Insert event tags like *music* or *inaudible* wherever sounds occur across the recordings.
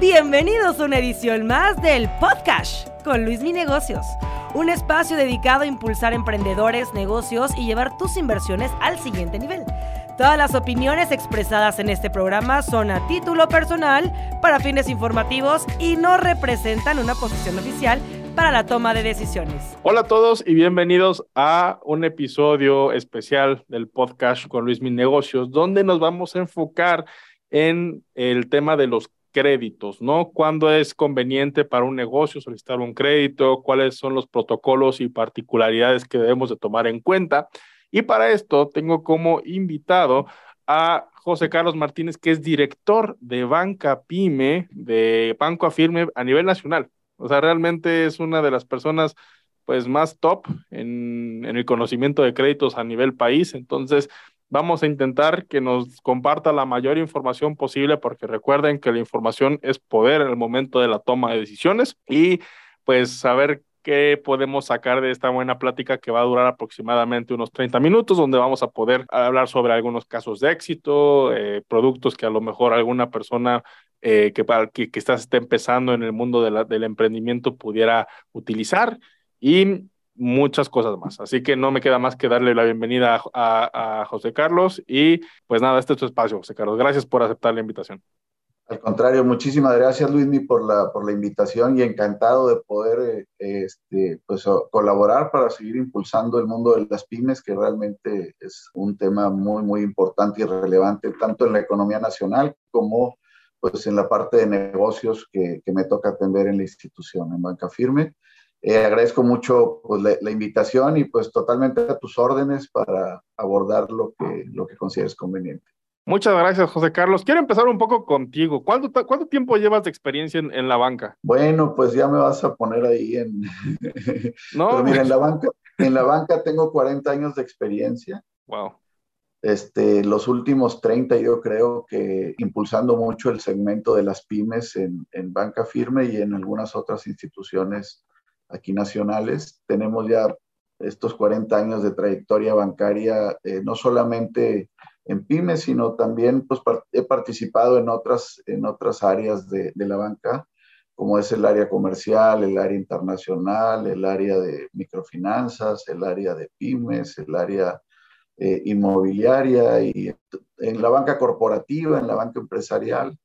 Bienvenidos a una edición más del Podcast con Luis Mi Negocios, un espacio dedicado a impulsar emprendedores, negocios y llevar tus inversiones al siguiente nivel. Todas las opiniones expresadas en este programa son a título personal, para fines informativos y no representan una posición oficial para la toma de decisiones. Hola a todos y bienvenidos a un episodio especial del podcast con Luis Mi Negocios, donde nos vamos a enfocar en el tema de los créditos, ¿no? ¿Cuándo es conveniente para un negocio solicitar un crédito? ¿Cuáles son los protocolos y particularidades que debemos de tomar en cuenta? Y para esto tengo como invitado a José Carlos Martínez, que es director de Banca Pyme de Banco Afirme a nivel nacional. O sea, realmente es una de las personas pues más top en, en el conocimiento de créditos a nivel país. Entonces, Vamos a intentar que nos comparta la mayor información posible porque recuerden que la información es poder en el momento de la toma de decisiones y pues saber qué podemos sacar de esta buena plática que va a durar aproximadamente unos 30 minutos, donde vamos a poder hablar sobre algunos casos de éxito, eh, productos que a lo mejor alguna persona eh, que, que, que está, empezando en el mundo del emprendimiento pudiera utilizar. Y muchas cosas más. Así que no me queda más que darle la bienvenida a, José Carlos y pues nada, este es tu espacio, José Carlos. Gracias por aceptar la invitación. Al contrario, muchísimas gracias Luismi por la, por la invitación y encantado de poder eh, este, pues, colaborar para seguir impulsando el mundo de las pymes, que realmente es un tema muy, muy importante y relevante tanto en la economía nacional como pues, en la parte de negocios que, que me toca atender en la institución, en Banca Firme. Eh, agradezco mucho pues, la, invitación y pues totalmente a tus órdenes para abordar lo que, lo que consideres conveniente. Muchas gracias, José Carlos. Quiero empezar un poco contigo. ¿Cuánto, cuánto tiempo llevas de experiencia en, la banca? Bueno, pues ya me vas a poner ahí en... no, *laughs* mira, en la, banca, en la banca tengo 40 años de experiencia. Wow. Este, los últimos 30 yo creo que impulsando mucho el segmento de las pymes en, en banca firme y en algunas otras instituciones aquí nacionales. Tenemos ya estos 40 años de trayectoria bancaria, eh, no solamente en pymes, sino también pues, he participado en otras, en otras áreas de, de, la banca, como es el área comercial, el área internacional, el área de microfinanzas, el área de pymes, el área eh, inmobiliaria y en la banca corporativa, en la banca empresarial.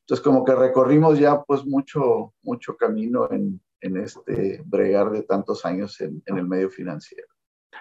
Entonces, como que recorrimos ya pues mucho, mucho camino en, en este bregar de tantos años en, el medio financiero.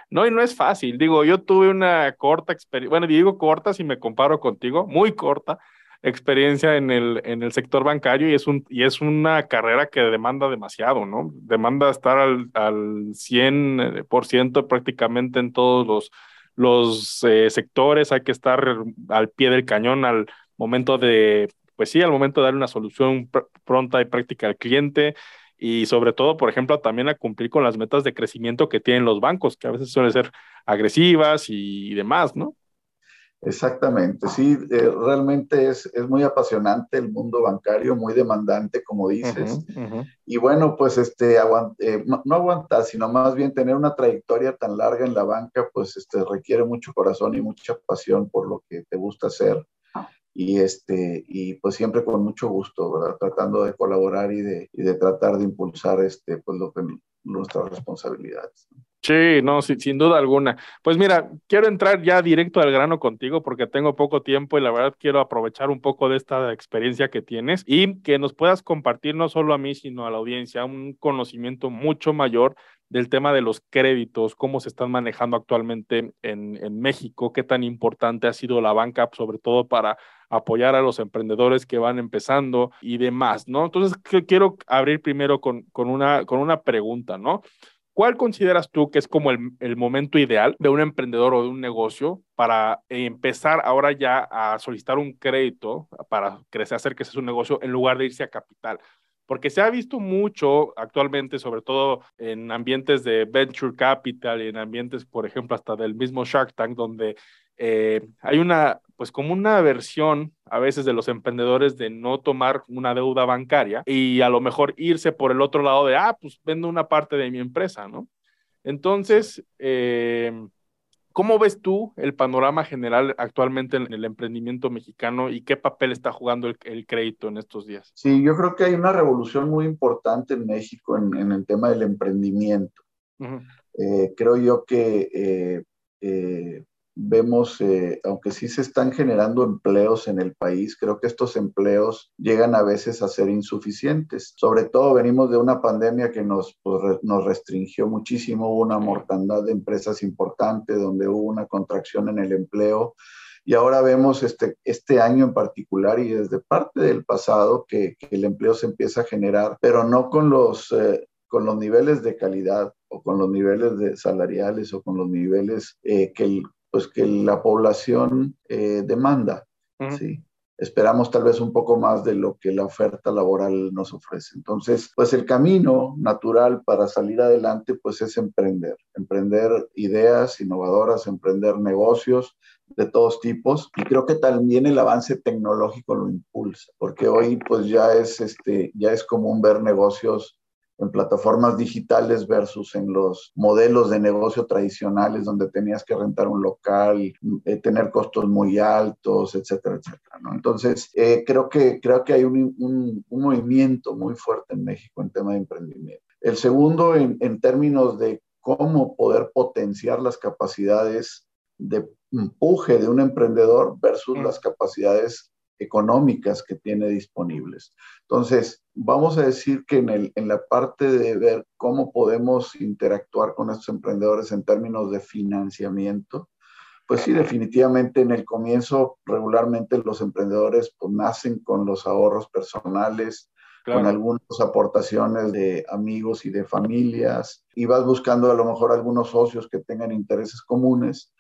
No, y no es fácil. Digo, yo tuve una corta experiencia, bueno, digo corta si me comparo contigo, muy corta experiencia en el, en el sector bancario y es, un, y es una carrera que demanda demasiado, ¿no? Demanda estar al, al 100% prácticamente en todos los, los eh, sectores, hay que estar al pie del cañón al momento de, pues sí, al momento de dar una solución pronta y práctica al cliente, y sobre todo, por ejemplo, también a cumplir con las metas de crecimiento que tienen los bancos, que a veces suelen ser agresivas y demás, ¿no? Exactamente, sí, eh, realmente es, es, muy apasionante el mundo bancario, muy demandante, como dices. Y bueno, pues este, eh, no, no, aguantar, sino más bien tener una trayectoria tan larga en la banca, pues este, requiere mucho corazón y mucha pasión por lo que te gusta hacer y, este, y pues siempre con mucho gusto, ¿verdad? Tratando de colaborar y de, y de tratar de impulsar este, pues lo que, nuestras responsabilidades. Sí, no, sin duda alguna. Pues mira, quiero entrar ya directo al grano contigo porque tengo poco tiempo y la verdad quiero aprovechar un poco de esta experiencia que tienes y que nos puedas compartir no solo a mí, sino a la audiencia un conocimiento mucho mayor del tema de los créditos, cómo se están manejando actualmente en, México, qué tan importante ha sido la banca, sobre todo para apoyar a los emprendedores que van empezando y demás, ¿no? Entonces, quiero abrir primero con, con, una, con una pregunta, ¿no? ¿Cuál consideras tú que es como el, el, momento ideal de un emprendedor o de un negocio para empezar ahora ya a solicitar un crédito para crecer, hacer que sea un negocio en lugar de irse a capital? Porque se ha visto mucho actualmente, sobre todo en ambientes de venture capital y en ambientes, por ejemplo, hasta del mismo Shark Tank, donde eh, hay una, pues como una versión a veces de los emprendedores de no tomar una deuda bancaria y a lo mejor irse por el otro lado de, ah, pues vendo una parte de mi empresa, ¿no? Entonces, eh, ¿Cómo ves tú el panorama general actualmente en el emprendimiento mexicano y qué papel está jugando el, crédito en estos días? Sí, yo creo que hay una revolución muy importante en México en, el tema del emprendimiento. Eh, creo yo que eh, vemos, eh, aunque sí se están generando empleos en el país, creo que estos empleos llegan a veces a ser insuficientes. Sobre todo venimos de una pandemia que nos, pues, nos restringió muchísimo, hubo una mortandad de empresas importante, donde hubo una contracción en el empleo. Y ahora vemos este, este año en particular y desde parte del pasado que, el empleo se empieza a generar, pero no con los, eh, con los niveles de calidad o con los niveles de salariales o con los niveles eh, que el pues que la población eh, demanda, ¿sí? Esperamos tal vez un poco más de lo que la oferta laboral nos ofrece. Entonces, pues el camino natural para salir adelante, pues es emprender, emprender ideas innovadoras, emprender negocios de todos tipos. Y creo que también el avance tecnológico lo impulsa, porque hoy pues ya es, este, ya es común ver negocios en plataformas digitales versus en los modelos de negocio tradicionales donde tenías que rentar un local, eh, tener costos muy altos, etcétera, etcétera. ¿no? Entonces, eh, creo, que, creo que hay un, un, movimiento muy fuerte en México en tema de emprendimiento. El segundo, en, en términos de cómo poder potenciar las capacidades de empuje de un emprendedor versus mm. las capacidades económicas que tiene disponibles. Entonces, vamos a decir que en, el, en la parte de ver cómo podemos interactuar con estos emprendedores en términos de financiamiento, pues sí, definitivamente en el comienzo regularmente los emprendedores pues, nacen con los ahorros personales, con algunas aportaciones de amigos y de familias, y vas buscando a lo mejor algunos socios que tengan intereses comunes,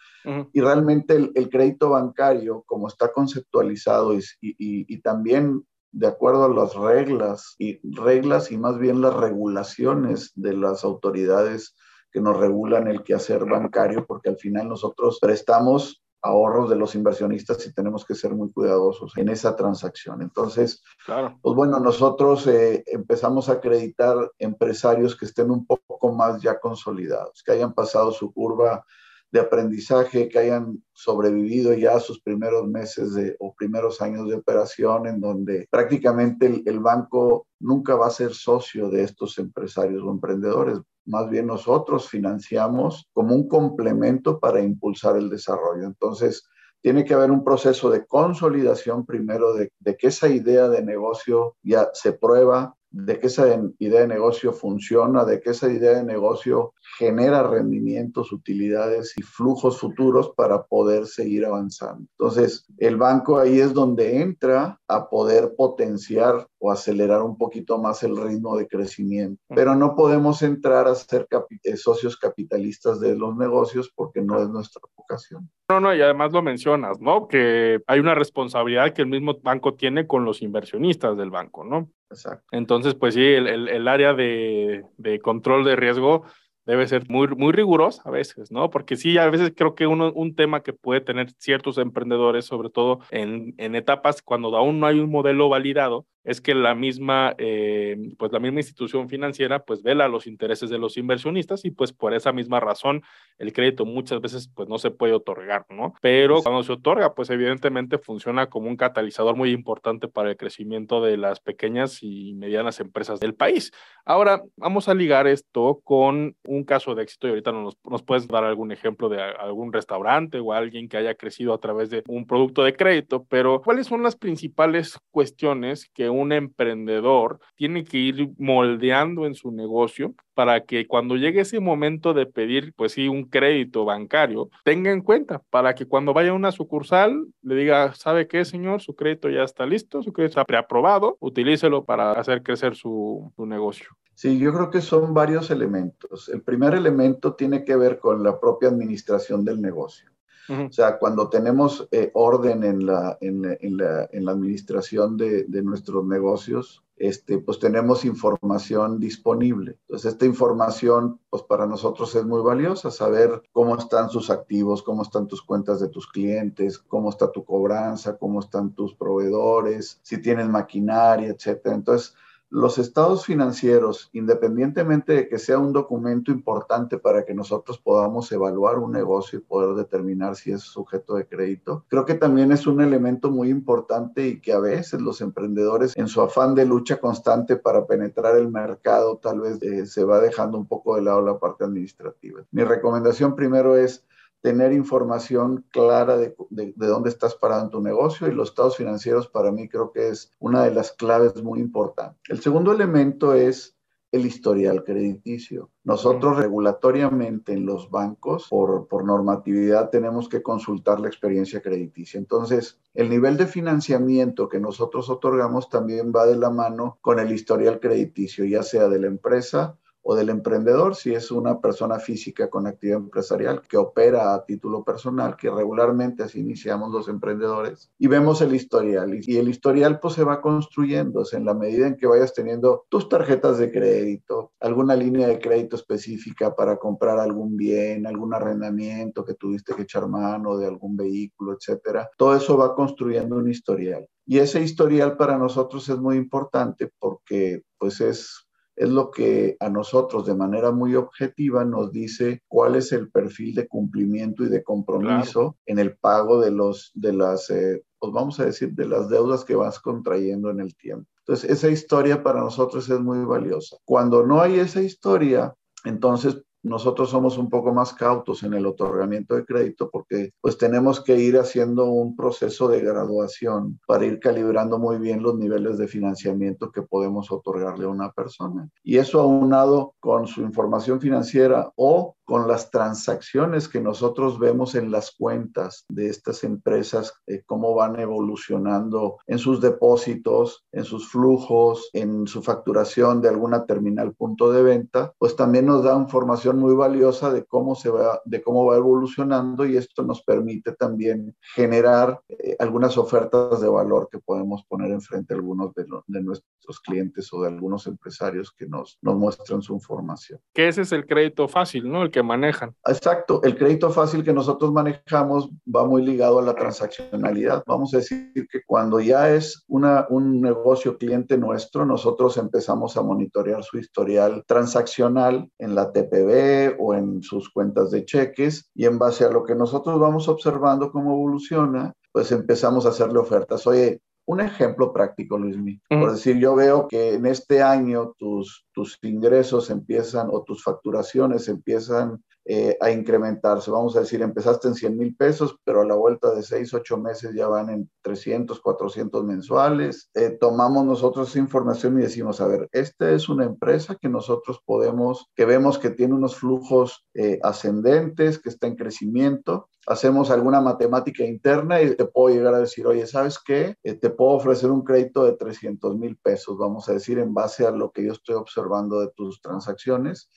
y realmente el, crédito bancario, como está conceptualizado y, y, también de acuerdo a las reglas y reglas y más bien las regulaciones de las autoridades que nos regulan el quehacer bancario, porque al final nosotros prestamos ahorros de los inversionistas y tenemos que ser muy cuidadosos en esa transacción. Entonces, claro. pues bueno, nosotros eh, empezamos a acreditar empresarios que estén un poco más ya consolidados, que hayan pasado su curva de aprendizaje, que hayan sobrevivido ya sus primeros meses de, o primeros años de operación, en donde prácticamente el, banco nunca va a ser socio de estos empresarios o emprendedores. Más bien nosotros financiamos como un complemento para impulsar el desarrollo. Entonces, tiene que haber un proceso de consolidación primero de, de, que esa idea de negocio ya se prueba, de que esa idea de negocio funciona, de que esa idea de negocio genera rendimientos, utilidades y flujos futuros para poder seguir avanzando. Entonces, el banco ahí es donde entra a poder potenciar o acelerar un poquito más el ritmo de crecimiento. Pero no podemos entrar a ser eh, socios capitalistas de los negocios porque no es nuestra vocación. No, no, y además lo mencionas, ¿no? Que hay una responsabilidad que el mismo banco tiene con los inversionistas del banco, ¿no? Exacto. Entonces, pues sí, el, el, área de, de, control de riesgo debe ser muy, muy rigurosa a veces, ¿no? Porque sí, a veces creo que uno, un tema que puede tener ciertos emprendedores, sobre todo en, en etapas cuando aún no hay un modelo validado, es que la misma, eh, pues la misma institución financiera pues vela los intereses de los inversionistas y pues por esa misma razón el crédito muchas veces pues no se puede otorgar, ¿no? Pero cuando se otorga pues evidentemente funciona como un catalizador muy importante para el crecimiento de las pequeñas y medianas empresas del país. Ahora vamos a ligar esto con un caso de éxito y ahorita nos, nos puedes dar algún ejemplo de algún restaurante o alguien que haya crecido a través de un producto de crédito, pero ¿cuáles son las principales cuestiones que un emprendedor tiene que ir moldeando en su negocio para que cuando llegue ese momento de pedir, pues sí, un crédito bancario, tenga en cuenta para que cuando vaya a una sucursal le diga, ¿sabe qué, señor? Su crédito ya está listo, su crédito está preaprobado, utilícelo para hacer crecer su, su negocio. Sí, yo creo que son varios elementos. El primer elemento tiene que ver con la propia administración del negocio. O sea, cuando tenemos eh, orden en la, en, en, la, en la, administración de, de, nuestros negocios, este, pues tenemos información disponible. Entonces, esta información, pues para nosotros es muy valiosa, saber cómo están sus activos, cómo están tus cuentas de tus clientes, cómo está tu cobranza, cómo están tus proveedores, si tienes maquinaria, etcétera. Entonces, los estados financieros, independientemente de que sea un documento importante para que nosotros podamos evaluar un negocio y poder determinar si es sujeto de crédito, creo que también es un elemento muy importante y que a veces los emprendedores en su afán de lucha constante para penetrar el mercado tal vez eh, se va dejando un poco de lado la parte administrativa. Mi recomendación primero es tener información clara de, dónde estás parado en tu negocio y los estados financieros para mí creo que es una de las claves muy importantes. El segundo elemento es el historial crediticio. Nosotros regulatoriamente en los bancos, por, por, normatividad, tenemos que consultar la experiencia crediticia. Entonces, el nivel de financiamiento que nosotros otorgamos también va de la mano con el historial crediticio, ya sea de la empresa o del emprendedor, si es una persona física con actividad empresarial que opera a título personal, que regularmente así iniciamos los emprendedores, y vemos el historial. Y el historial pues se va construyendo en la medida en que vayas teniendo tus tarjetas de crédito, alguna línea de crédito específica para comprar algún bien, algún arrendamiento que tuviste que echar mano de algún vehículo, etcétera. Todo eso va construyendo un historial. Y ese historial para nosotros es muy importante porque pues es es lo que a nosotros de manera muy objetiva nos dice cuál es el perfil de cumplimiento y de compromiso en el pago de los de las eh, pues vamos a decir de las deudas que vas contrayendo en el tiempo. Entonces, esa historia para nosotros es muy valiosa. Cuando no hay esa historia, entonces nosotros somos un poco más cautos en el otorgamiento de crédito porque pues tenemos que ir haciendo un proceso de graduación para ir calibrando muy bien los niveles de financiamiento que podemos otorgarle a una persona. Y eso aunado con su información financiera o con las transacciones que nosotros vemos en las cuentas de estas empresas, eh, cómo van evolucionando en sus depósitos, en sus flujos, en su facturación de alguna terminal punto de venta, pues también nos da información muy valiosa de cómo se va, de cómo va evolucionando y esto nos permite también generar eh, algunas ofertas de valor que podemos poner enfrente a algunos de, de, nuestros clientes o de algunos empresarios que nos, nos muestran su información. Que ese es el crédito fácil, ¿no? El que manejan. Exacto, el crédito fácil que nosotros manejamos va muy ligado a la transaccionalidad. Vamos a decir que cuando ya es una, un negocio cliente nuestro, nosotros empezamos a monitorear su historial transaccional en la TPB o en sus cuentas de cheques y en base a lo que nosotros vamos observando cómo evoluciona, pues empezamos a hacerle ofertas. Oye, un ejemplo práctico, Luismi. Por decir, yo veo que en este año tus, tus ingresos empiezan o tus facturaciones empiezan eh, a incrementarse. Vamos a decir, empezaste en 100 mil pesos, pero a la vuelta de 6, 8 meses ya van en 300, 400 mensuales. Eh, tomamos nosotros esa información y decimos, a ver, esta es una empresa que nosotros podemos, que vemos que tiene unos flujos eh, ascendentes, que está en crecimiento. Hacemos alguna matemática interna y te puedo llegar a decir, oye, ¿sabes qué? te puedo ofrecer un crédito de 300 mil pesos, vamos a decir, en base a lo que yo estoy observando de tus transacciones.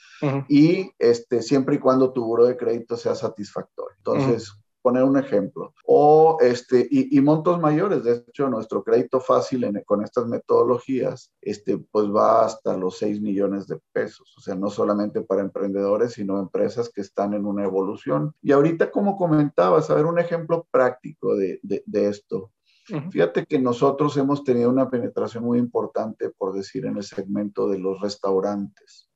Y este, siempre y cuando tu buro de crédito sea satisfactorio. Entonces, poner un ejemplo. O este, y, montos mayores, de hecho, nuestro crédito fácil con estas metodologías, este, pues va hasta los 6 millones de pesos. O sea, no solamente para emprendedores, sino empresas que están en una evolución. Y ahorita, como comentabas, a ver, un ejemplo práctico de, de, de esto. Fíjate que nosotros hemos tenido una penetración muy importante, por decir, en el segmento de los restaurantes.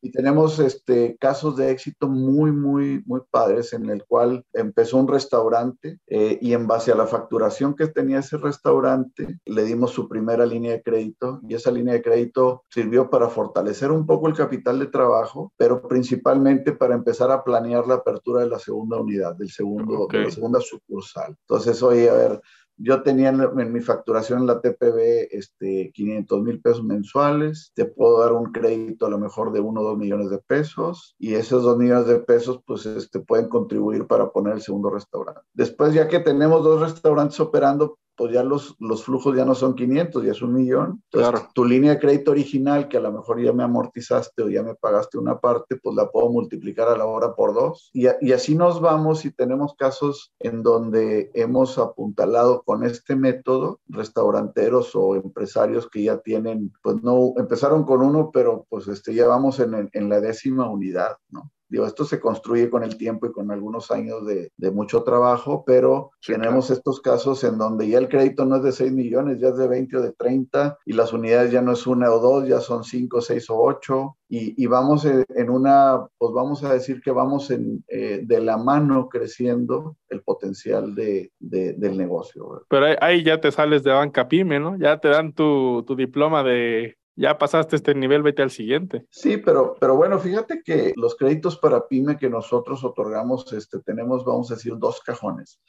Y tenemos este, casos de éxito muy, muy, muy padres en el cual empezó un restaurante eh, y en base a la facturación que tenía ese restaurante, le dimos su primera línea de crédito. Y esa línea de crédito sirvió para fortalecer un poco el capital de trabajo, pero principalmente para empezar a planear la apertura de la segunda unidad, del segundo, de la segunda sucursal. Entonces, oye, a ver, yo tenía en, mi facturación en la TPB este, 500 mil pesos mensuales. Te puedo dar un crédito a lo mejor de 1 o 2 millones de pesos. Y esos 2 millones de pesos pues este, pueden contribuir para poner el segundo restaurante. Después, ya que tenemos dos restaurantes operando, pues ya los, los flujos ya no son 500, ya es un millón. Entonces, tu línea de crédito original, que a lo mejor ya me amortizaste o ya me pagaste una parte, pues la puedo multiplicar a la hora por dos. Y, y así nos vamos y tenemos casos en donde hemos apuntalado con este método restauranteros o empresarios que ya tienen, pues no, empezaron con uno, pero pues este, ya vamos en, en la décima unidad, ¿no? Digo, esto se construye con el tiempo y con algunos años de, mucho trabajo, pero tenemos estos casos en donde ya el crédito no es de 6 millones, ya es de 20 o de 30 y las unidades ya no es una o dos, ya son 5, 6 o 8 y, vamos en una, pues vamos a decir que vamos en, eh, de la mano creciendo el potencial de, del negocio. Pero ahí, ya te sales de banca pyme, ¿no? Ya te dan tu, tu diploma de ya pasaste este nivel, vete al siguiente. Sí, pero, pero bueno, fíjate que los créditos para pyme que nosotros otorgamos, este, tenemos, vamos a decir, dos cajones.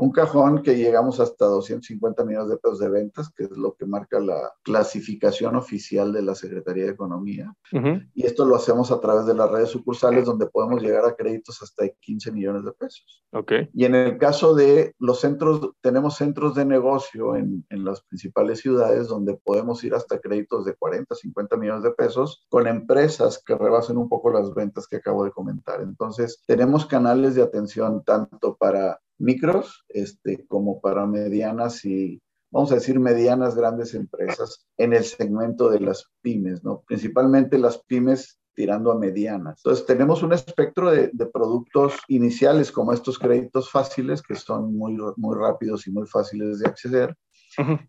Un cajón que llegamos hasta 250 millones de pesos de ventas, que es lo que marca la clasificación oficial de la Secretaría de Economía. Y esto lo hacemos a través de las redes sucursales, donde podemos llegar a créditos hasta 15 millones de pesos. Okay. Y en el caso de los centros, tenemos centros de negocio en, en las principales ciudades, donde podemos ir hasta créditos de 40 50 millones de pesos con empresas que rebasen un poco las ventas que acabo de comentar. Entonces, tenemos canales de atención tanto para micros este, como para medianas y vamos a decir, medianas, grandes empresas en el segmento de las pymes, ¿no? Principalmente las pymes tirando a medianas. Entonces, tenemos un espectro de, de, productos iniciales como estos créditos fáciles, que son muy, muy rápidos y muy fáciles de acceder,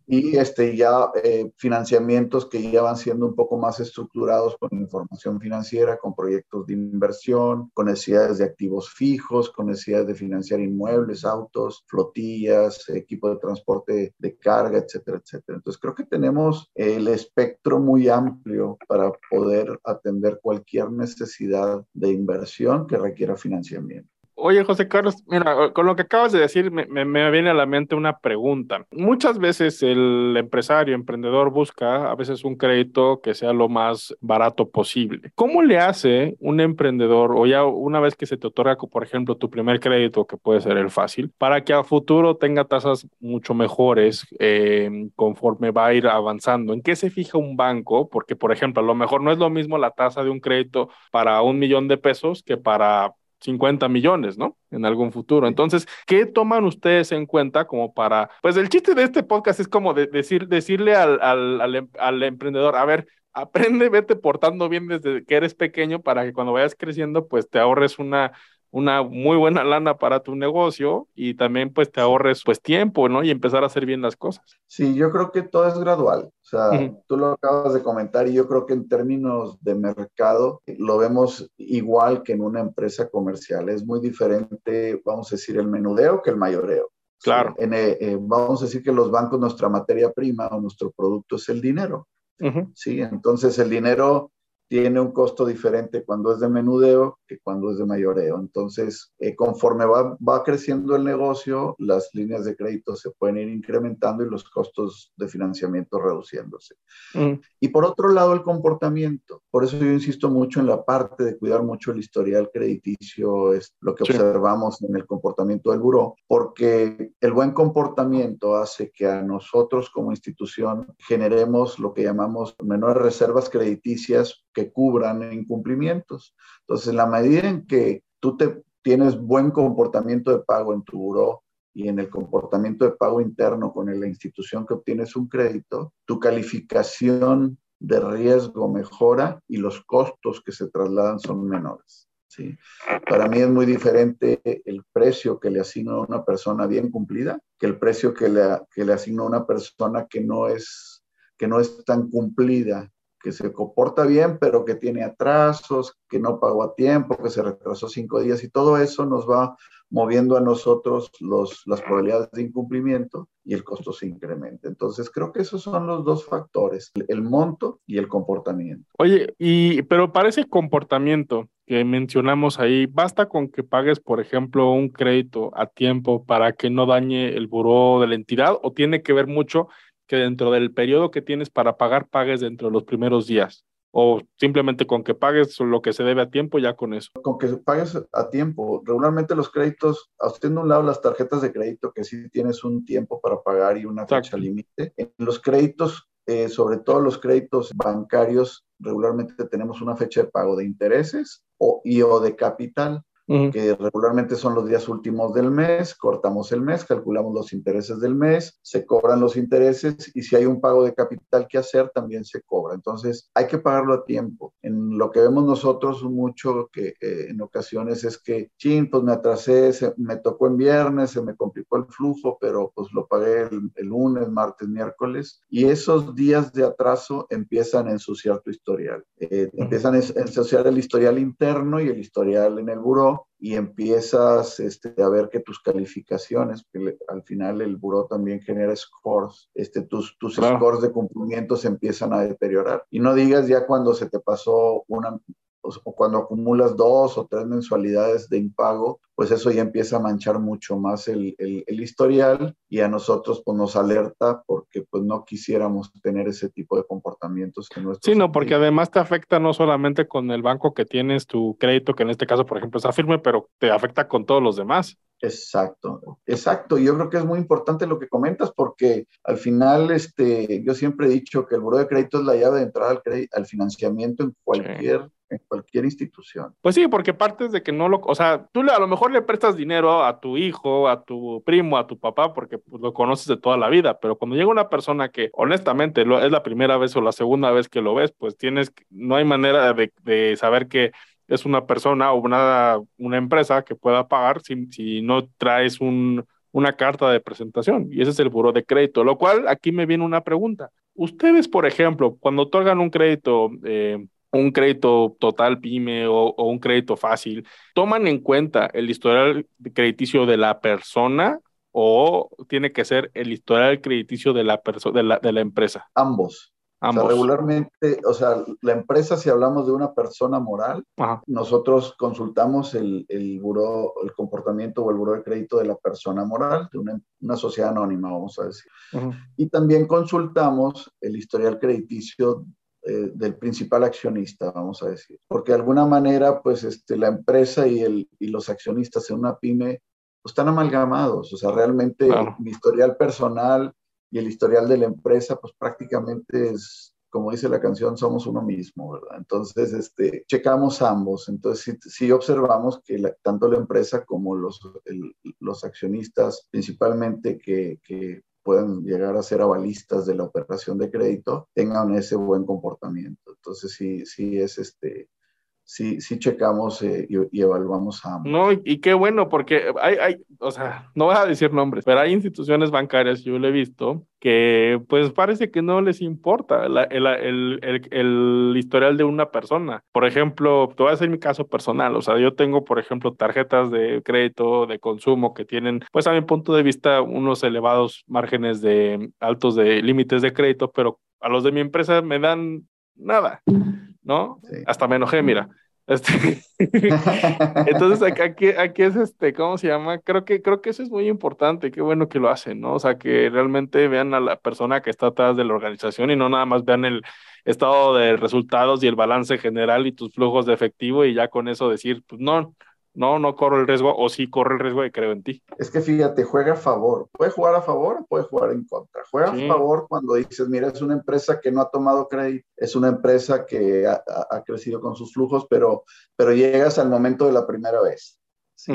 y este, ya eh, financiamientos que ya van siendo un poco más estructurados con información financiera, con proyectos de inversión, con necesidades de activos fijos, con necesidades de financiar inmuebles, autos, flotillas, equipo de transporte de carga, etcétera, etcétera. Entonces creo que tenemos el espectro muy amplio para poder atender cualquier necesidad de inversión que requiera financiamiento. Oye, José Carlos, mira, con lo que acabas de decir me, me, viene a la mente una pregunta. Muchas veces el empresario, emprendedor busca a veces un crédito que sea lo más barato posible. ¿Cómo le hace un emprendedor o ya una vez que se te otorga, por ejemplo, tu primer crédito, que puede ser el fácil, para que a futuro tenga tasas mucho mejores eh, conforme va a ir avanzando? ¿En qué se fija un banco? Porque, por ejemplo, a lo mejor no es lo mismo la tasa de un crédito para un millón de pesos que para 50 millones, ¿no? En algún futuro. Entonces, ¿qué toman ustedes en cuenta como para, pues el chiste de este podcast es como decir, decirle al, al, em, al, emprendedor, a ver, aprende, vete portando bien desde que eres pequeño para que cuando vayas creciendo, pues te ahorres una, una muy buena lana para tu negocio y también pues te ahorres pues tiempo, ¿no? Y empezar a hacer bien las cosas. Sí, yo creo que todo es gradual. O sea, tú lo acabas de comentar y yo creo que en términos de mercado lo vemos igual que en una empresa comercial. Es muy diferente, vamos a decir, el menudeo que el mayoreo. Claro. En, eh, eh, vamos a decir que los bancos, nuestra materia prima o nuestro producto es el dinero. Sí, entonces el dinero tiene un costo diferente cuando es de menudeo que cuando es de mayoreo. Entonces, eh, conforme va, va, creciendo el negocio, las líneas de crédito se pueden ir incrementando y los costos de financiamiento reduciéndose. Mm. Y por otro lado, el comportamiento. Por eso yo insisto mucho en la parte de cuidar mucho el historial crediticio, es lo que observamos en el comportamiento del buró, porque el buen comportamiento hace que a nosotros como institución generemos lo que llamamos menores reservas crediticias que cubran incumplimientos. Entonces, en la medida en que tú te, tienes buen comportamiento de pago en tu buró y en el comportamiento de pago interno con la institución que obtienes un crédito, tu calificación de riesgo mejora y los costos que se trasladan son menores. ¿sí? Para mí es muy diferente el precio que le asigno a una persona bien cumplida que el precio que le, que le asigno a una persona que no es, que no es tan cumplida que se comporta bien, pero que tiene atrasos, que no pagó a tiempo, que se retrasó cinco días y todo eso nos va moviendo a nosotros los, las probabilidades de incumplimiento y el costo se incrementa. Entonces, creo que esos son los dos factores, el monto y el comportamiento. Oye, y pero para ese comportamiento que mencionamos ahí, ¿basta con que pagues, por ejemplo, un crédito a tiempo para que no dañe el buró de la entidad o tiene que ver mucho que dentro del periodo que tienes para pagar, pagues dentro de los primeros días? ¿O simplemente con que pagues lo que se debe a tiempo, ya con eso? Con que pagues a tiempo. Regularmente los créditos, usted de un lado las tarjetas de crédito, que sí tienes un tiempo para pagar y una fecha límite. En los créditos, eh, sobre todo los créditos bancarios, regularmente tenemos una fecha de pago de intereses o, y o de capital. Que regularmente son los días últimos del mes, cortamos el mes, calculamos los intereses del mes, se cobran los intereses y si hay un pago de capital que hacer, también se cobra. Entonces, hay que pagarlo a tiempo. En lo que vemos nosotros mucho que eh, en ocasiones es que, chin, pues me atrasé, me tocó en viernes, se me complicó el flujo, pero pues lo pagué el, lunes, martes, miércoles, y esos días de atraso empiezan a ensuciar tu historial. Eh, empiezan a ensuciar el historial interno y el historial en el buró y empiezas este, a ver que tus calificaciones, que al final el buró también genera scores, este, tus, tus scores de cumplimiento se empiezan a deteriorar. Y no digas ya cuando se te pasó una, o cuando acumulas dos o tres mensualidades de impago, pues eso ya empieza a manchar mucho más el, el, historial y a nosotros pues nos alerta porque pues no quisiéramos tener ese tipo de comportamientos que nuestro Sí, no, porque además te afecta no solamente con el banco que tienes tu crédito, que en este caso por ejemplo es firme, pero te afecta con todos los demás. Exacto, exacto. Yo creo que es muy importante lo que comentas porque al final, este, yo siempre he dicho que el buro de crédito es la llave de entrada al, al financiamiento en cualquier en cualquier institución. Pues sí, porque partes de que no lo, o sea, tú a lo mejor le prestas dinero a tu hijo, a tu primo, a tu papá, porque pues, lo conoces de toda la vida, pero cuando llega una persona que honestamente es la primera vez o la segunda vez que lo ves, pues tienes, no hay manera de, saber que es una persona o una, una empresa que pueda pagar si, si no traes un, una carta de presentación y ese es el buro de crédito, lo cual aquí me viene una pregunta. Ustedes, por ejemplo, cuando otorgan un crédito eh, un crédito total pyme o, un crédito fácil, ¿toman en cuenta el historial crediticio de la persona o tiene que ser el historial crediticio de la, de la, de la empresa? Ambos. Ambos. regularmente, o sea, la empresa, si hablamos de una persona moral, nosotros consultamos el, el buró, el comportamiento o el buró de crédito de la persona moral, de una, sociedad anónima, vamos a decir. Y también consultamos el historial crediticio eh, del principal accionista, vamos a decir. Porque de alguna manera, pues este, la empresa y, el, y los accionistas en una pyme pues, están amalgamados. O sea, realmente mi historial personal y el historial de la empresa, pues prácticamente es, como dice la canción, somos uno mismo, ¿verdad? Entonces, este, checamos ambos. Entonces, sí, observamos que tanto la empresa como los, los accionistas, principalmente que, que puedan llegar a ser avalistas de la operación de crédito, tengan ese buen comportamiento. Entonces, sí, sí es este, sí, sí checamos eh, y, evaluamos a. No, y, qué bueno, porque hay, hay, o sea, no voy a decir nombres, pero hay instituciones bancarias, yo lo he visto, que pues parece que no les importa el, el, el, el, historial de una persona. Por ejemplo, te voy a hacer mi caso personal, o sea, yo tengo, por ejemplo, tarjetas de crédito, de consumo que tienen, pues a mi punto de vista, unos elevados márgenes de altos de límites de crédito, pero a los de mi empresa me dan nada. ¿No? Hasta me enojé, mira. Este, *laughs* entonces aquí, aquí es este, ¿cómo se llama? Creo que, creo que eso es muy importante, qué bueno que lo hacen, ¿no? O sea, que realmente vean a la persona que está atrás de la organización y no nada más vean el estado de resultados y el balance general y tus flujos de efectivo y ya con eso decir, pues no, no, no corro el riesgo o sí corro el riesgo de creo en ti. Es que fíjate, juega a favor. Puede jugar a favor o puede jugar en contra. Juega a favor cuando dices, mira, es una empresa que no ha tomado crédito, es una empresa que ha, crecido con sus flujos, pero, pero llegas al momento de la primera vez. ¿sí?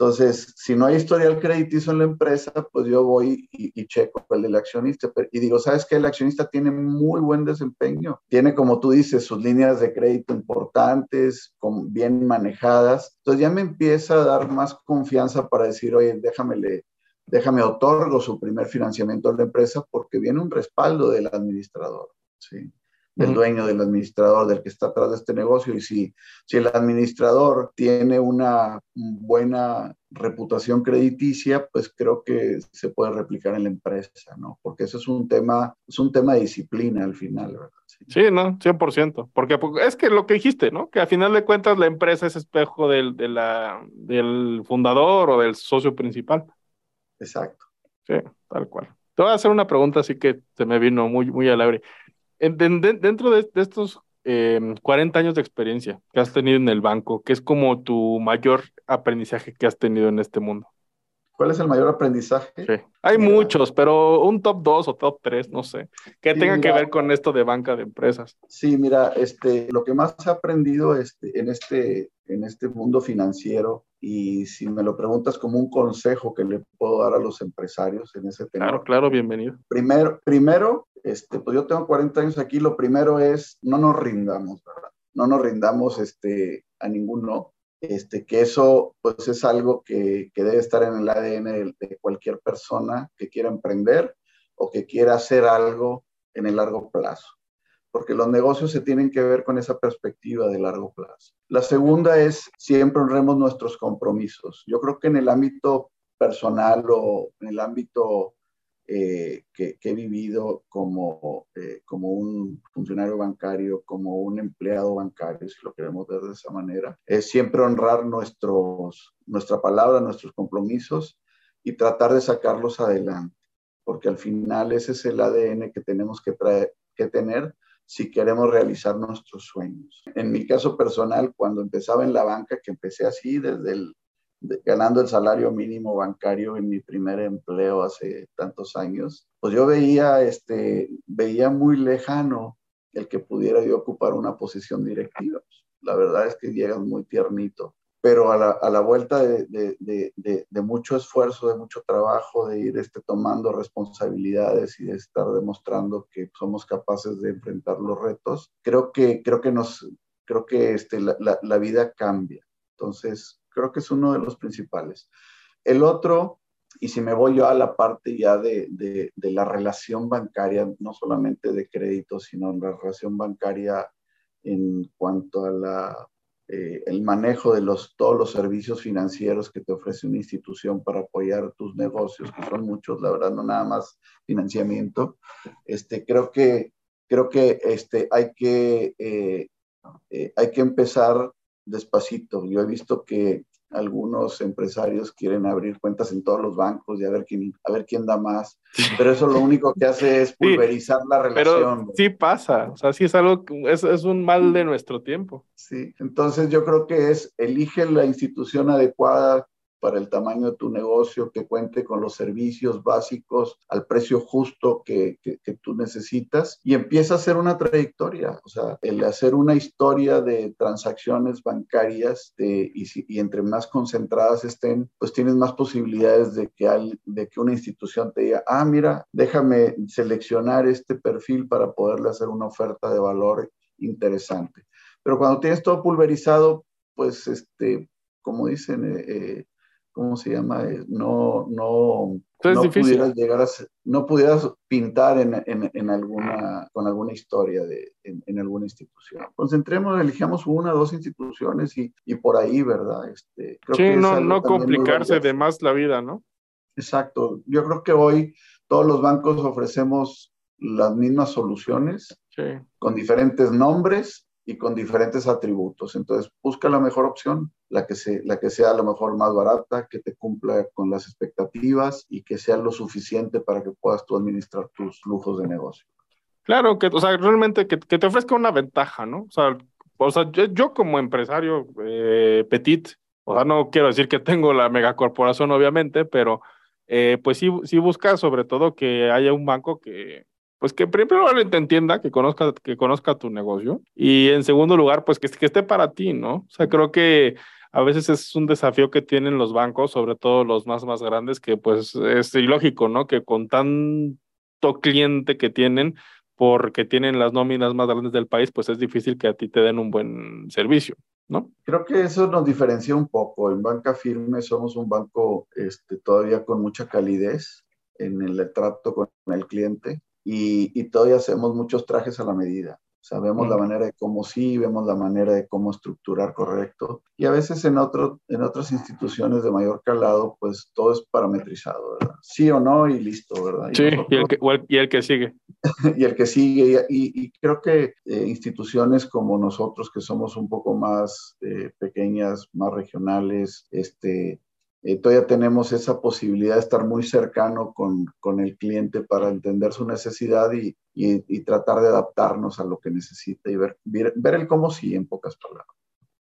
Entonces, si no hay historial crediticio en la empresa, pues yo voy y, checo el del accionista. Y digo, ¿sabes qué? El accionista tiene muy buen desempeño. Tiene, como tú dices, sus líneas de crédito importantes, bien manejadas. Entonces ya me empieza a dar más confianza para decir, oye, déjame, déjame otorgo su primer financiamiento a la empresa porque viene un respaldo del administrador. ¿sí? Del dueño, del administrador, del que está atrás de este negocio. Y si, si el administrador tiene una buena reputación crediticia, pues creo que se puede replicar en la empresa, ¿no? Porque eso es un tema, es un tema de disciplina al final, ¿verdad? Sí, no, 100%, porque es que lo que dijiste, ¿no? Que al final de cuentas la empresa es espejo del, de la, del fundador o del socio principal. Exacto. Sí, tal cual. Te voy a hacer una pregunta así que se me vino muy, muy alegre dentro de, estos 40 em, años de experiencia que has tenido en el banco, ¿qué es como tu mayor aprendizaje que has tenido en este mundo? ¿Cuál es el mayor aprendizaje? Sí. Hay muchos, pero un top 2 o top 3, no sé, que tenga que ver con esto de banca de empresas. Sí, mira, este, lo que más he aprendido este, en, este, en este mundo financiero, y si me lo preguntas como un consejo que le puedo dar a los empresarios en ese tema. Claro, claro, bienvenido. Primero, primero este, pues yo tengo 40 años aquí, lo primero es no nos rindamos. No nos rindamos este, a ninguno este, que eso pues es algo que, que debe estar en el ADN de, cualquier persona que quiera emprender o que quiera hacer algo en el largo plazo, porque los negocios se tienen que ver con esa perspectiva de largo plazo. La segunda es siempre honremos nuestros compromisos. Yo creo que en el ámbito personal o en el ámbito eh, que, he vivido como, eh, como un funcionario bancario, como un empleado bancario, si lo queremos ver de esa manera, es siempre honrar nuestros, nuestra palabra, nuestros compromisos y tratar de sacarlos adelante, porque al final ese es el ADN que tenemos que, que tener si queremos realizar nuestros sueños. En mi caso personal, cuando empezaba en la banca, que empecé así desde el ganando el salario mínimo bancario en mi primer empleo hace tantos años, pues yo veía, este, veía muy lejano el que pudiera yo ocupar una posición directiva. La verdad es que llegas muy tiernito, pero a la, a la vuelta de, de, de, de, mucho esfuerzo, de mucho trabajo, de ir este, tomando responsabilidades y de estar demostrando que somos capaces de enfrentar los retos, creo que, creo que, nos, creo que este, la, la, la vida cambia. Entonces, creo que es uno de los principales. El otro, y si me voy yo a la parte ya de, de, de la relación bancaria, no solamente de crédito, sino la relación bancaria en cuanto a la, eh, el manejo de los, todos los servicios financieros que te ofrece una institución para apoyar tus negocios, que son muchos, la verdad, no nada más financiamiento. Este, creo que, creo que este, hay, que, eh, eh, hay que empezar despacito. Yo he visto que algunos empresarios quieren abrir cuentas en todos los bancos y a ver quién, a ver quién da más, pero eso lo único que hace es pulverizar sí, la relación. Pero sí pasa, o sea, sí es algo, es, es un mal de nuestro tiempo. Sí, entonces yo creo que es, elige la institución adecuada para el tamaño de tu negocio, que cuente con los servicios básicos al precio justo que, que, que, tú necesitas y empieza a hacer una trayectoria, o sea, el hacer una historia de transacciones bancarias de, y, si, y, entre más concentradas estén, pues tienes más posibilidades de que, hay, de que una institución te diga, ah, mira, déjame seleccionar este perfil para poderle hacer una oferta de valor interesante. Pero cuando tienes todo pulverizado, pues, este, como dicen, eh, eh, ¿cómo se llama? Eh, no, no, no pudieras llegar a, no pudieras pintar en, en, en alguna, con alguna historia de, en, en, alguna institución. Concentremos, elijamos una, dos instituciones y, y por ahí, ¿verdad? Este, creo sí, que no, no complicarse de más la vida, ¿no? Exacto. Yo creo que hoy todos los bancos ofrecemos las mismas soluciones sí. con diferentes nombres y con diferentes atributos. Entonces, busca la mejor opción, la que, se, la que sea a lo mejor más barata, que te cumpla con las expectativas y que sea lo suficiente para que puedas tú administrar tus flujos de negocio. Claro, que, o sea, realmente que, que te ofrezca una ventaja, ¿no? O sea, o sea yo, yo como empresario eh, petit, o sea, no quiero decir que tengo la megacorporación, obviamente, pero eh, pues sí, sí busca sobre todo que haya un banco que, pues que primero te entienda, que conozca, que conozca tu negocio y en segundo lugar, pues que, que esté para ti, ¿no? O sea, creo que a veces es un desafío que tienen los bancos, sobre todo los más, más grandes, que pues es ilógico, ¿no? Que con tanto cliente que tienen, porque tienen las nóminas más grandes del país, pues es difícil que a ti te den un buen servicio, ¿no? Creo que eso nos diferencia un poco. En Banca Firme somos un banco este, todavía con mucha calidez en el trato con el cliente y, y, todavía hacemos muchos trajes a la medida. Sabemos mm. la manera de cómo sí, vemos la manera de cómo estructurar correcto. Y a veces en, otro, en otras instituciones de mayor calado, pues todo es parametrizado, ¿verdad? Sí o no y listo, ¿verdad? Y sí, nosotros, y, el que, *laughs* y, el que, sigue. y el que sigue. Y, y creo que eh, instituciones como nosotros, que somos un poco más eh, pequeñas, más regionales, este, eh, todavía tenemos esa posibilidad de estar muy cercano con, con el cliente para entender su necesidad y, y, tratar de adaptarnos a lo que necesita y ver, ver, ver el cómo sí, en pocas palabras.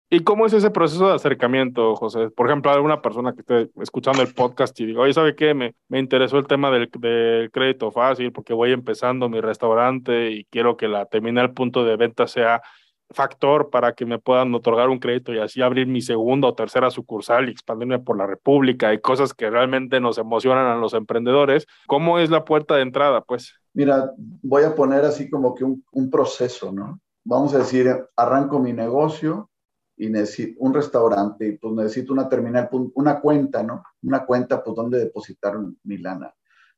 ¿Y cómo es ese proceso de acercamiento, José? Por ejemplo, alguna persona que esté escuchando el podcast y diga, oye, ¿sabe qué? Me, me interesó el tema del, del, crédito fácil porque voy empezando mi restaurante y quiero que la terminal punto de venta sea factor para que me puedan otorgar un crédito y así abrir mi segunda o tercera sucursal y expandirme por la República y cosas que realmente nos emocionan a los emprendedores. ¿Cómo es la puerta de entrada, pues? Mira, voy a poner así como que un, un proceso, ¿no? Vamos a decir, arranco mi negocio, y necesito un restaurante, pues necesito una terminal, pues, una cuenta, ¿no? Una cuenta, pues, donde depositar mi lana.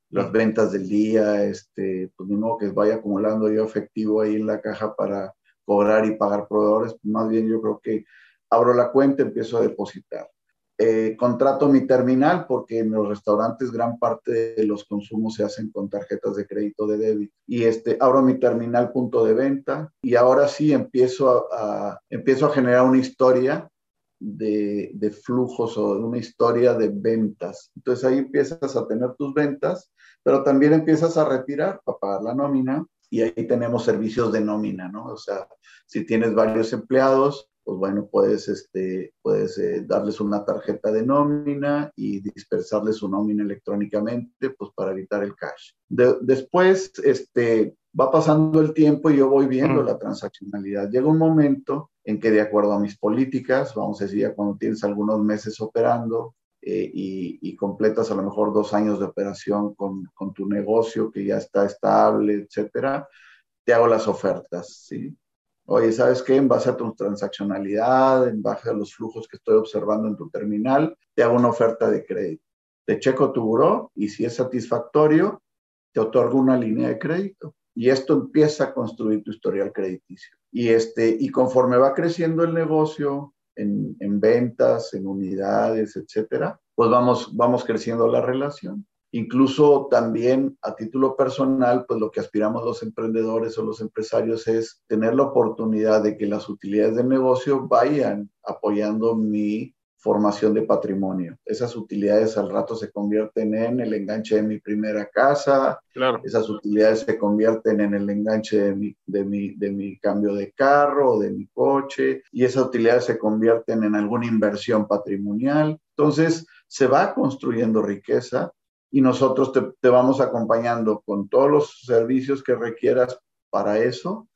Las ventas del día, este, pues, ni modo que vaya acumulando yo efectivo ahí en la caja para cobrar y pagar proveedores, pues, más bien yo creo que abro la cuenta, empiezo a depositar. Eh, contrato mi terminal porque en los restaurantes gran parte de los consumos se hacen con tarjetas de crédito de débito. Y este, abro mi terminal punto de venta y ahora sí empiezo a, empiezo a generar una historia de, de, flujos o una historia de ventas. Entonces ahí empiezas a tener tus ventas, pero también empiezas a retirar para pagar la nómina y ahí tenemos servicios de nómina, ¿no? O sea, si tienes varios empleados, pues bueno, puedes, este, puedes eh, darles una tarjeta de nómina y dispersarles su nómina electrónicamente, pues para evitar el cash. después, este, va pasando el tiempo y yo voy viendo la transaccionalidad. Llega un momento en que de acuerdo a mis políticas, vamos a decir, ya cuando tienes algunos meses operando, eh, y, completas a lo mejor dos años de operación con, con, tu negocio que ya está estable, etcétera, te hago las ofertas, ¿sí? Oye, ¿sabes qué? En base a tu transaccionalidad, en base a los flujos que estoy observando en tu terminal, te hago una oferta de crédito. Te checo tu buró y si es satisfactorio, te otorgo una línea de crédito. Y esto empieza a construir tu historial crediticio. Y, este, y conforme va creciendo el negocio en, en ventas, en unidades, etcétera, pues vamos, vamos creciendo la relación. Incluso también a título personal, pues lo que aspiramos los emprendedores o los empresarios es tener la oportunidad de que las utilidades del negocio vayan apoyando mi formación de patrimonio. Esas utilidades al rato se convierten en el enganche de mi primera casa, claro. esas utilidades se convierten en el enganche de mi, de, mi, de mi cambio de carro o de mi coche, y esas utilidades se convierten en alguna inversión patrimonial. Entonces, se va construyendo riqueza y nosotros te, te, vamos acompañando con todos los servicios que requieras para eso.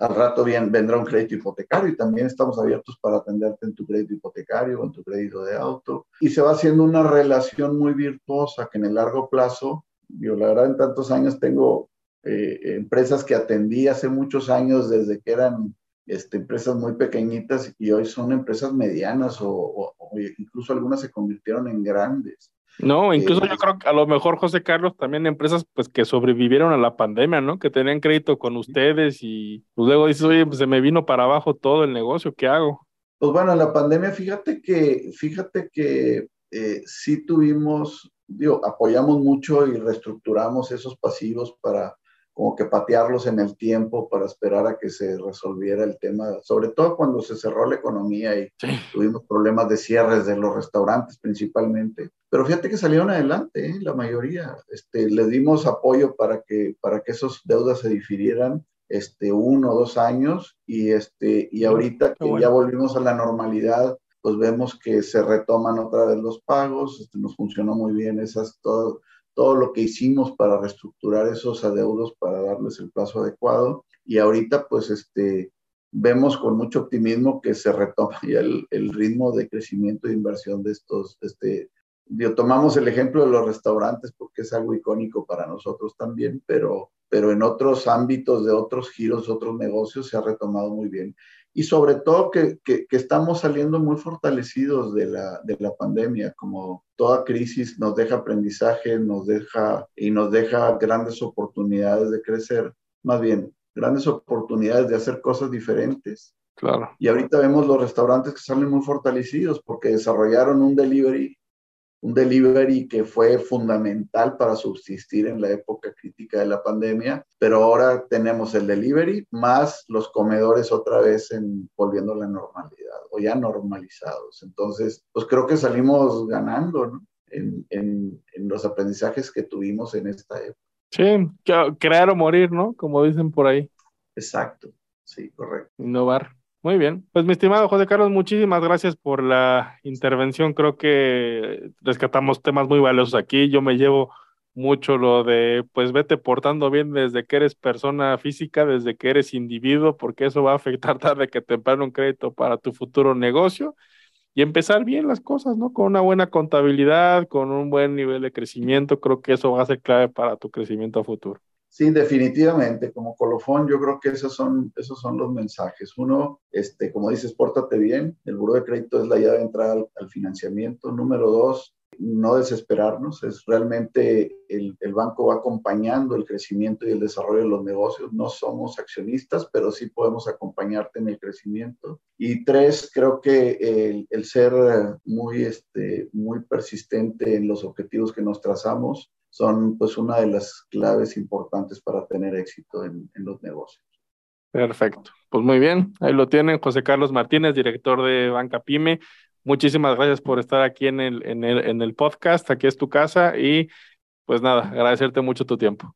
Al rato bien, vendrá un crédito hipotecario y también estamos abiertos para atenderte en tu crédito hipotecario o en tu crédito de auto. Y se va haciendo una relación muy virtuosa que en el largo plazo, yo la verdad en tantos años tengo eh, empresas que atendí hace muchos años desde que eran este, empresas muy pequeñitas y hoy son empresas medianas o, o, o incluso algunas se convirtieron en grandes. No, incluso yo creo que a lo mejor, José Carlos, también empresas pues que sobrevivieron a la pandemia, ¿no? Que tenían crédito con ustedes y pues, luego dices, oye, pues se me vino para abajo todo el negocio, ¿qué hago? Pues bueno, en la pandemia, fíjate que, fíjate que eh, sí tuvimos, digo, apoyamos mucho y reestructuramos esos pasivos para como que patearlos en el tiempo para esperar a que se resolviera el tema, sobre todo cuando se cerró la economía y sí. tuvimos problemas de cierres de los restaurantes principalmente. Pero fíjate que salieron adelante, ¿eh? la mayoría. Este, les dimos apoyo para que, para que esos deudas se difirieran este, uno o dos años y, este, y ahorita que bueno. ya volvimos a la normalidad, pues vemos que se retoman otra vez los pagos, este, nos funcionó muy bien esas, todo, todo lo que hicimos para reestructurar esos adeudos para darles el plazo adecuado. Y ahorita, pues, este, vemos con mucho optimismo que se retoma ya el, el ritmo de crecimiento e inversión de estos. Este, yo, tomamos el ejemplo de los restaurantes porque es algo icónico para nosotros también, pero, pero en otros ámbitos de otros giros, otros negocios, se ha retomado muy bien y sobre todo que, que, que, estamos saliendo muy fortalecidos de la, de la pandemia, como toda crisis nos deja aprendizaje, nos deja y nos deja grandes oportunidades de crecer, más bien grandes oportunidades de hacer cosas diferentes. Claro. Y ahorita vemos los restaurantes que salen muy fortalecidos porque desarrollaron un delivery un delivery que fue fundamental para subsistir en la época crítica de la pandemia, pero ahora tenemos el delivery más los comedores otra vez en, volviendo a la normalidad o ya normalizados. Entonces, pues creo que salimos ganando ¿no? en, en, en, los aprendizajes que tuvimos en esta época. Sí, crear o morir, ¿no? Como dicen por ahí. Exacto, sí, correcto. Innovar. Muy bien. Pues mi estimado José Carlos, muchísimas gracias por la intervención. Creo que rescatamos temas muy valiosos aquí. Yo me llevo mucho lo de, pues vete portando bien desde que eres persona física, desde que eres individuo, porque eso va a afectar *laughs* tarde que temprano un crédito para tu futuro negocio y empezar bien las cosas, ¿no? Con una buena contabilidad, con un buen nivel de crecimiento, creo que eso va a ser clave para tu crecimiento futuro. Sí, definitivamente, como colofón, yo creo que esos son, esos son los mensajes. Uno, este, como dices, pórtate bien, el buro de crédito es la llave de entrada al financiamiento. Número dos, no desesperarnos, es realmente el, banco va acompañando el crecimiento y el desarrollo de los negocios. No somos accionistas, pero sí podemos acompañarte en el crecimiento. Y tres, creo que el, ser muy, este, muy persistente en los objetivos que nos trazamos son pues una de las claves importantes para tener éxito en, en los negocios. Perfecto. Pues muy bien, ahí lo tienen José Carlos Martínez, director de Banca Pyme. Muchísimas gracias por estar aquí en el, en el, en el podcast. Aquí es tu casa y pues nada, agradecerte mucho tu tiempo.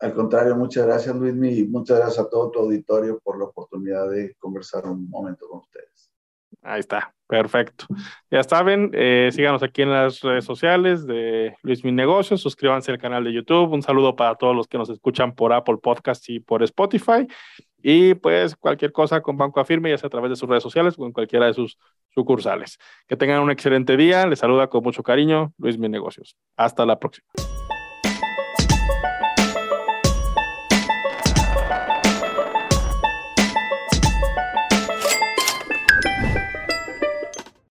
Al contrario, muchas gracias Luis y muchas gracias a todo tu auditorio por la oportunidad de conversar un momento con ustedes. Ahí está, perfecto. Ya saben, eh, síganos aquí en las redes sociales de Luis Mi Negocios, suscríbanse al canal de YouTube. Un saludo para todos los que nos escuchan por Apple Podcast y por Spotify. Y pues cualquier cosa con Banco Afirme, ya sea a través de sus redes sociales o en cualquiera de sus sucursales. Que tengan un excelente día. Les saluda con mucho cariño Luis Mi Negocios. Hasta la próxima.